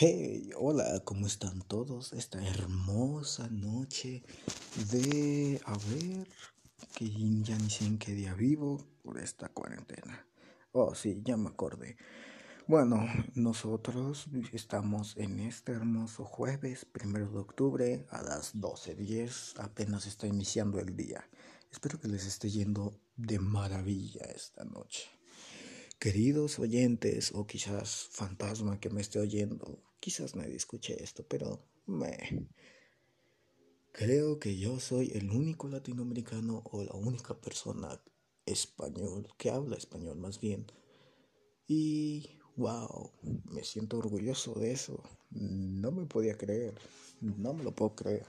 Hey, hola, ¿cómo están todos? Esta hermosa noche de... A ver, que ya ni sé en qué día vivo por esta cuarentena. Oh, sí, ya me acordé. Bueno, nosotros estamos en este hermoso jueves, primero de octubre, a las 12.10. Apenas está iniciando el día. Espero que les esté yendo de maravilla esta noche. Queridos oyentes o quizás fantasma que me esté oyendo, quizás nadie escuche esto, pero me... Creo que yo soy el único latinoamericano o la única persona español que habla español más bien. Y wow, me siento orgulloso de eso. No me podía creer, no me lo puedo creer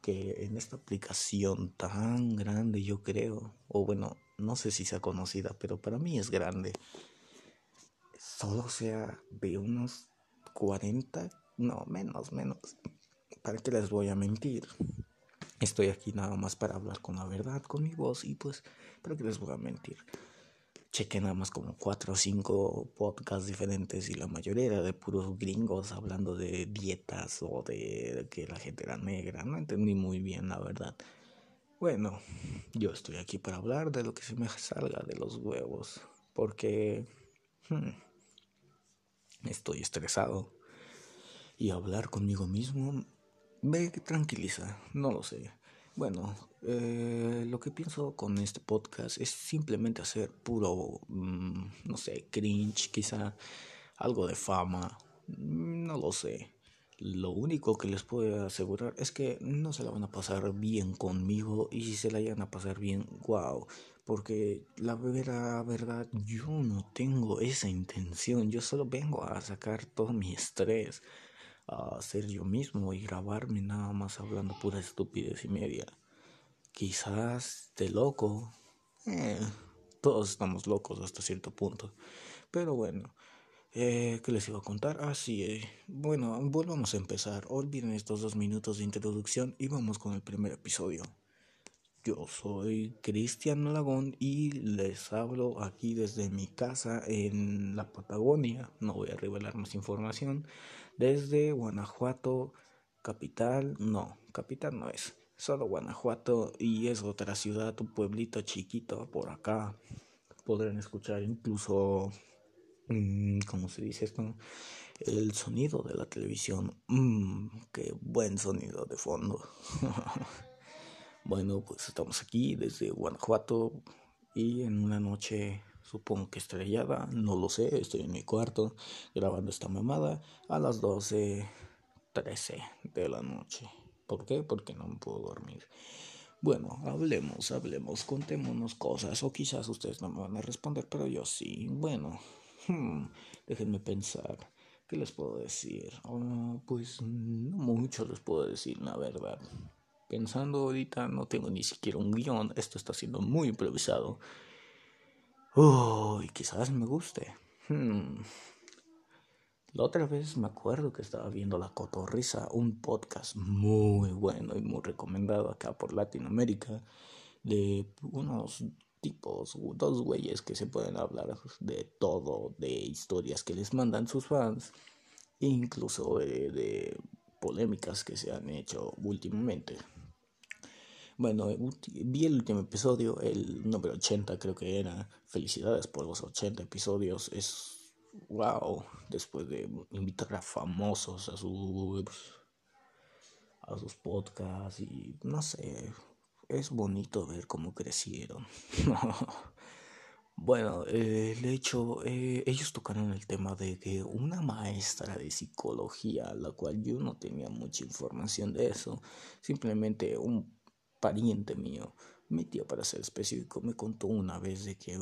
que en esta aplicación tan grande yo creo, o bueno, no sé si sea conocida, pero para mí es grande. Solo sea de unos 40, no, menos, menos. ¿Para qué les voy a mentir? Estoy aquí nada más para hablar con la verdad, con mi voz y pues, ¿para qué les voy a mentir? Chequé nada más como cuatro o cinco podcasts diferentes y la mayoría era de puros gringos hablando de dietas o de que la gente era negra. No entendí muy bien, la verdad. Bueno, yo estoy aquí para hablar de lo que se me salga de los huevos, porque hmm, estoy estresado y hablar conmigo mismo me tranquiliza, no lo sé. Bueno, eh, lo que pienso con este podcast es simplemente hacer puro, mm, no sé, cringe, quizá algo de fama, no lo sé. Lo único que les puedo asegurar es que no se la van a pasar bien conmigo y si se la van a pasar bien, wow. Porque la verdad, yo no tengo esa intención. Yo solo vengo a sacar todo mi estrés, a ser yo mismo y grabarme nada más hablando pura estupidez y media. Quizás de loco. Eh, todos estamos locos hasta cierto punto. Pero bueno. Eh, ¿Qué les iba a contar? Ah, sí, eh. bueno, volvamos a empezar. Olviden estos dos minutos de introducción y vamos con el primer episodio. Yo soy Cristian Lagón y les hablo aquí desde mi casa en la Patagonia. No voy a revelar más información. Desde Guanajuato, capital. No, capital no es. Solo Guanajuato y es otra ciudad, un pueblito chiquito por acá. Podrán escuchar incluso Mm, ¿cómo se dice esto? El sonido de la televisión. Mmm, qué buen sonido de fondo. bueno, pues estamos aquí desde Guanajuato y en una noche supongo que estrellada, no lo sé, estoy en mi cuarto grabando esta mamada a las 12.13 de la noche. ¿Por qué? Porque no me puedo dormir. Bueno, hablemos, hablemos, contémonos cosas, o quizás ustedes no me van a responder, pero yo sí. Bueno, Hmm, déjenme pensar. ¿Qué les puedo decir? Ah, pues no mucho les puedo decir, la verdad. Pensando ahorita, no tengo ni siquiera un guion. Esto está siendo muy improvisado. Uy, quizás me guste. Hmm. La otra vez me acuerdo que estaba viendo La Cotorrisa, un podcast muy bueno y muy recomendado acá por Latinoamérica, de unos tipos, dos güeyes que se pueden hablar de todo, de historias que les mandan sus fans, incluso de, polémicas que se han hecho últimamente. Bueno, vi el último episodio, el número 80 creo que era. Felicidades por los 80 episodios. Es wow, después de invitar a famosos a sus a sus podcasts y no sé, es bonito ver cómo crecieron. bueno, eh, de hecho, eh, ellos tocaron el tema de que una maestra de psicología, la cual yo no tenía mucha información de eso, simplemente un pariente mío, mi tío para ser específico, me contó una vez de que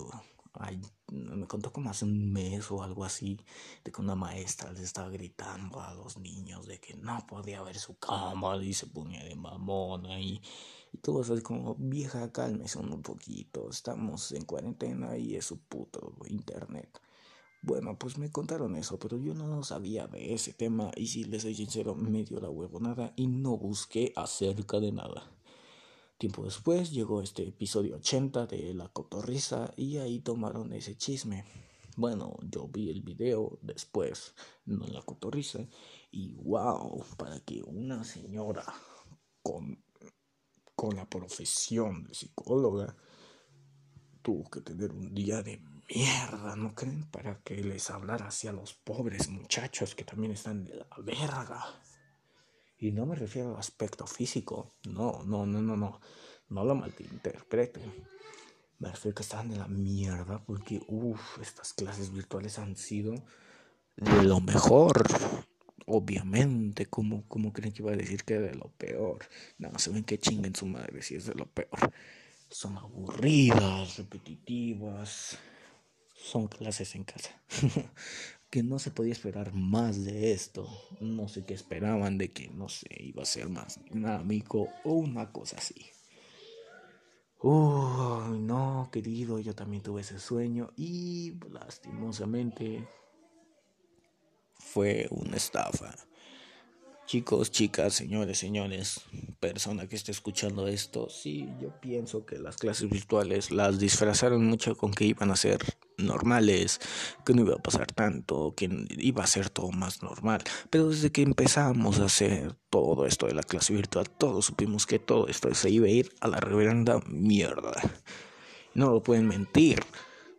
me contó como hace un mes o algo así, de que una maestra les estaba gritando a los niños de que no podía ver su cama y se ponía de mamona y, y todo eso es como, vieja, cálmese un poquito, estamos en cuarentena y es su puto internet. Bueno, pues me contaron eso, pero yo no sabía de ese tema y si les soy sincero, me dio la huevonada y no busqué acerca de nada. Tiempo después llegó este episodio 80 de La Cotorriza y ahí tomaron ese chisme. Bueno, yo vi el video después, no la cotorriza, y wow, para que una señora con, con la profesión de psicóloga tuvo que tener un día de mierda, ¿no creen? Para que les hablara hacia los pobres muchachos que también están de la verga. Y no me refiero al aspecto físico, no, no, no, no, no, no lo malinterpreten. Me refiero que están de la mierda porque, uff, estas clases virtuales han sido lo mejor. Obviamente, ¿cómo, ¿cómo creen que iba a decir que de lo peor? No, se ven que chinguen su madre si es de lo peor. Son aburridas, repetitivas. Son clases en casa. que no se podía esperar más de esto. No sé qué esperaban de que, no sé, iba a ser más dinámico o una cosa así. Uy, no, querido, yo también tuve ese sueño y lastimosamente fue una estafa. Chicos, chicas, señores, señores, persona que esté escuchando esto, sí, yo pienso que las clases virtuales las disfrazaron mucho con que iban a ser normales, que no iba a pasar tanto, que iba a ser todo más normal. Pero desde que empezamos a hacer todo esto de la clase virtual, todos supimos que todo esto se iba a ir a la reverenda mierda. No lo pueden mentir.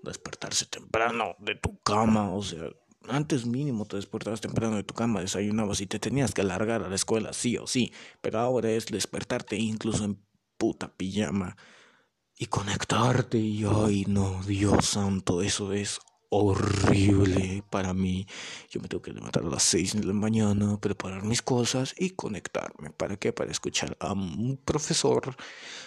Despertarse temprano de tu cama, o sea, antes mínimo te despertabas temprano de tu cama, desayunabas y te tenías que alargar a la escuela, sí o sí. Pero ahora es despertarte incluso en puta pijama y conectarte. Y ay, no, Dios santo, eso es horrible para mí. Yo me tengo que levantar a las 6 de la mañana, preparar mis cosas y conectarme. ¿Para qué? Para escuchar a un profesor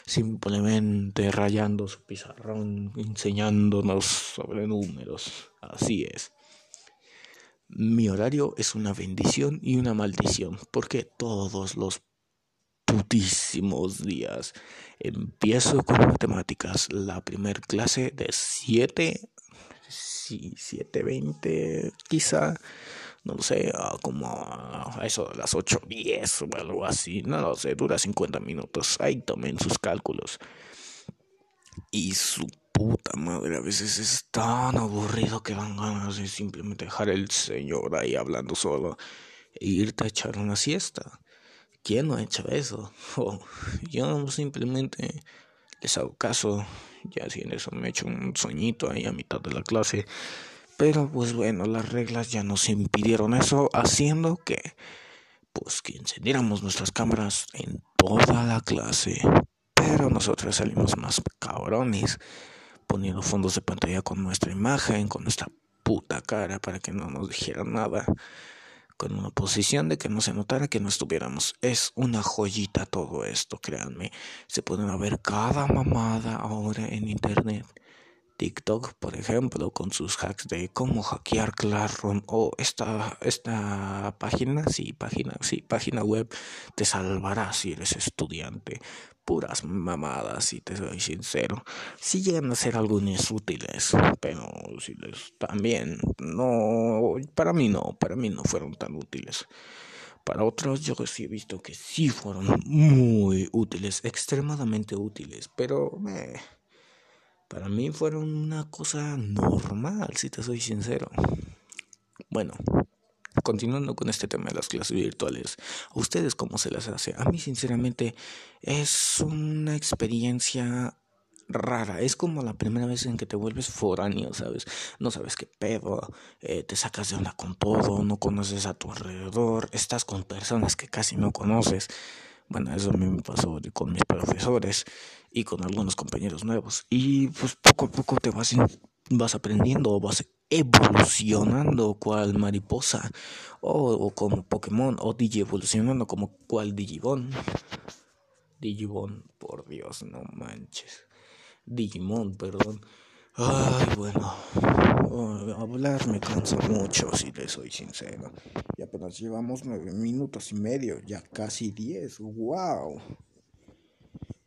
simplemente rayando su pizarrón, enseñándonos sobre números. Así es. Mi horario es una bendición y una maldición, porque todos los putísimos días empiezo con matemáticas, la primer clase de 7, sí, 7.20 quizá, no lo sé, como a eso de las 8.10 o algo así, no lo sé, dura 50 minutos, ahí tomen sus cálculos. Y su puta madre, a veces es tan aburrido que dan ganas de simplemente dejar el señor ahí hablando solo e irte a echar una siesta. ¿Quién no ha hecho eso? Oh, yo simplemente les hago caso, ya si en eso me echo un soñito ahí a mitad de la clase. Pero pues bueno, las reglas ya nos impidieron eso, haciendo que pues que encendiéramos nuestras cámaras en toda la clase. Pero nosotros salimos más cabrones poniendo fondos de pantalla con nuestra imagen, con nuestra puta cara para que no nos dijeran nada, con una posición de que no se notara que no estuviéramos. Es una joyita todo esto, créanme. Se pueden ver cada mamada ahora en internet. TikTok, por ejemplo, con sus hacks de cómo hackear Classroom o esta, esta página, sí, página, sí, página web te salvará si eres estudiante puras mamadas, si te soy sincero. Si llegan a ser algunos útiles, pero si les también no, para mí no, para mí no fueron tan útiles. Para otros yo sí he visto que sí fueron muy útiles, extremadamente útiles, pero me, para mí fueron una cosa normal, si te soy sincero. Bueno, continuando con este tema de las clases virtuales, ¿a ustedes cómo se las hace? A mí sinceramente es una experiencia rara. Es como la primera vez en que te vuelves foráneo, ¿sabes? No sabes qué pedo, eh, te sacas de onda con todo, no conoces a tu alrededor, estás con personas que casi no conoces. Bueno, eso a mí me pasó con mis profesores y con algunos compañeros nuevos. Y pues poco a poco te vas, vas aprendiendo, vas evolucionando cual mariposa o, como Pokémon o Digi evolucionando como cual Digimon. Digimon, por Dios, no manches. Digimon, perdón. Ay, bueno, hablar me cansa mucho, si le soy sincero. Y apenas llevamos nueve minutos y medio, ya casi diez. ¡Wow!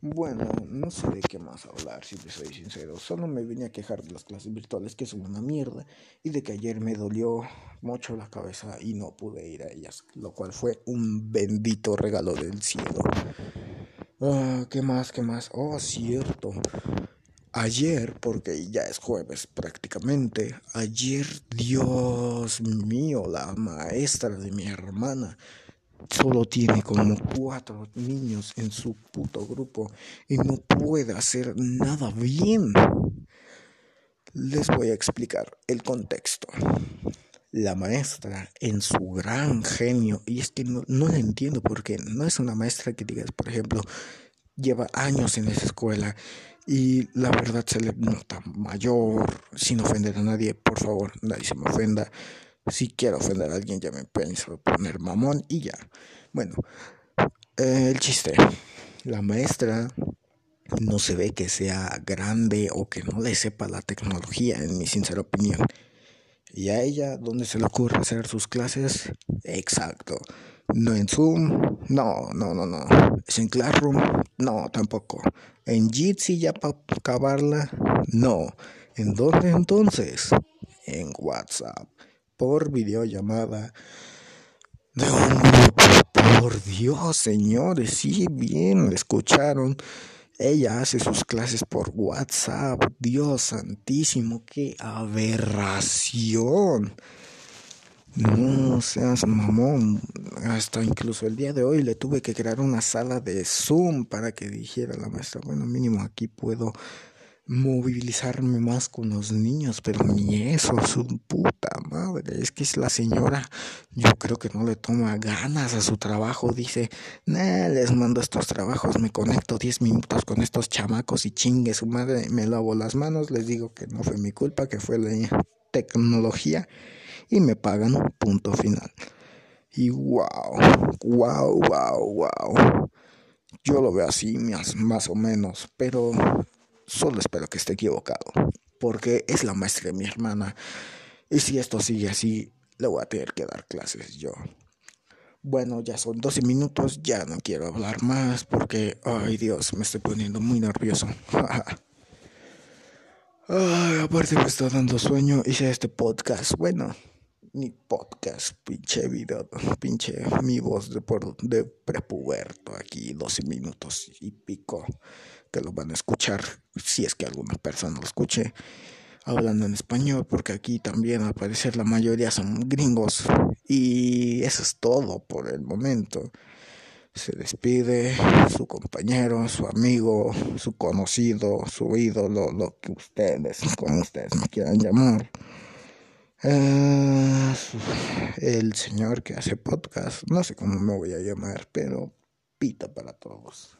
Bueno, no sé de qué más hablar, si te soy sincero. Solo me vine a quejar de las clases virtuales, que son una mierda, y de que ayer me dolió mucho la cabeza y no pude ir a ellas, lo cual fue un bendito regalo del cielo. Ah, ¿Qué más? ¿Qué más? Oh, cierto. Ayer, porque ya es jueves prácticamente, ayer, Dios mío, la maestra de mi hermana solo tiene como cuatro niños en su puto grupo y no puede hacer nada bien. Les voy a explicar el contexto. La maestra, en su gran genio, y es que no, no la entiendo porque no es una maestra que digas, por ejemplo, lleva años en esa escuela y la verdad se le nota mayor, sin ofender a nadie, por favor, nadie se me ofenda. Si quiero ofender a alguien, ya me pienso poner mamón y ya. Bueno, el chiste. La maestra no se ve que sea grande o que no le sepa la tecnología, en mi sincera opinión. ¿Y a ella dónde se le ocurre hacer sus clases? Exacto. No en Zoom, no, no, no, no. ¿Es en Classroom? No, tampoco. ¿En Jitsi ya para acabarla? No. ¿En dónde entonces? En WhatsApp. Por videollamada. De un grupo. Por Dios, señores. Sí, bien, escucharon. Ella hace sus clases por WhatsApp. Dios santísimo, qué aberración. No seas mamón. Hasta incluso el día de hoy le tuve que crear una sala de Zoom para que dijera la maestra, bueno, mínimo aquí puedo movilizarme más con los niños, pero ni eso, su puta madre. Es que es la señora, yo creo que no le toma ganas a su trabajo. Dice, nah, les mando estos trabajos, me conecto 10 minutos con estos chamacos y chingue su madre, me lavo las manos, les digo que no fue mi culpa, que fue la tecnología y me pagan punto final. Y wow, wow, wow, wow. Yo lo veo así más, más o menos, pero solo espero que esté equivocado, porque es la maestra de mi hermana. Y si esto sigue así, le voy a tener que dar clases yo. Bueno, ya son 12 minutos, ya no quiero hablar más porque, ay Dios, me estoy poniendo muy nervioso. ay, aparte me está dando sueño, hice este podcast. Bueno, mi podcast, pinche video, pinche mi voz de, por, de prepuberto aquí, 12 minutos y pico, que lo van a escuchar, si es que alguna persona lo escuche, hablando en español, porque aquí también al parecer la mayoría son gringos, y eso es todo por el momento. Se despide su compañero, su amigo, su conocido, su ídolo, lo que ustedes, como ustedes me quieran llamar. Uh, el señor que hace podcast, no sé cómo me voy a llamar, pero pita para todos.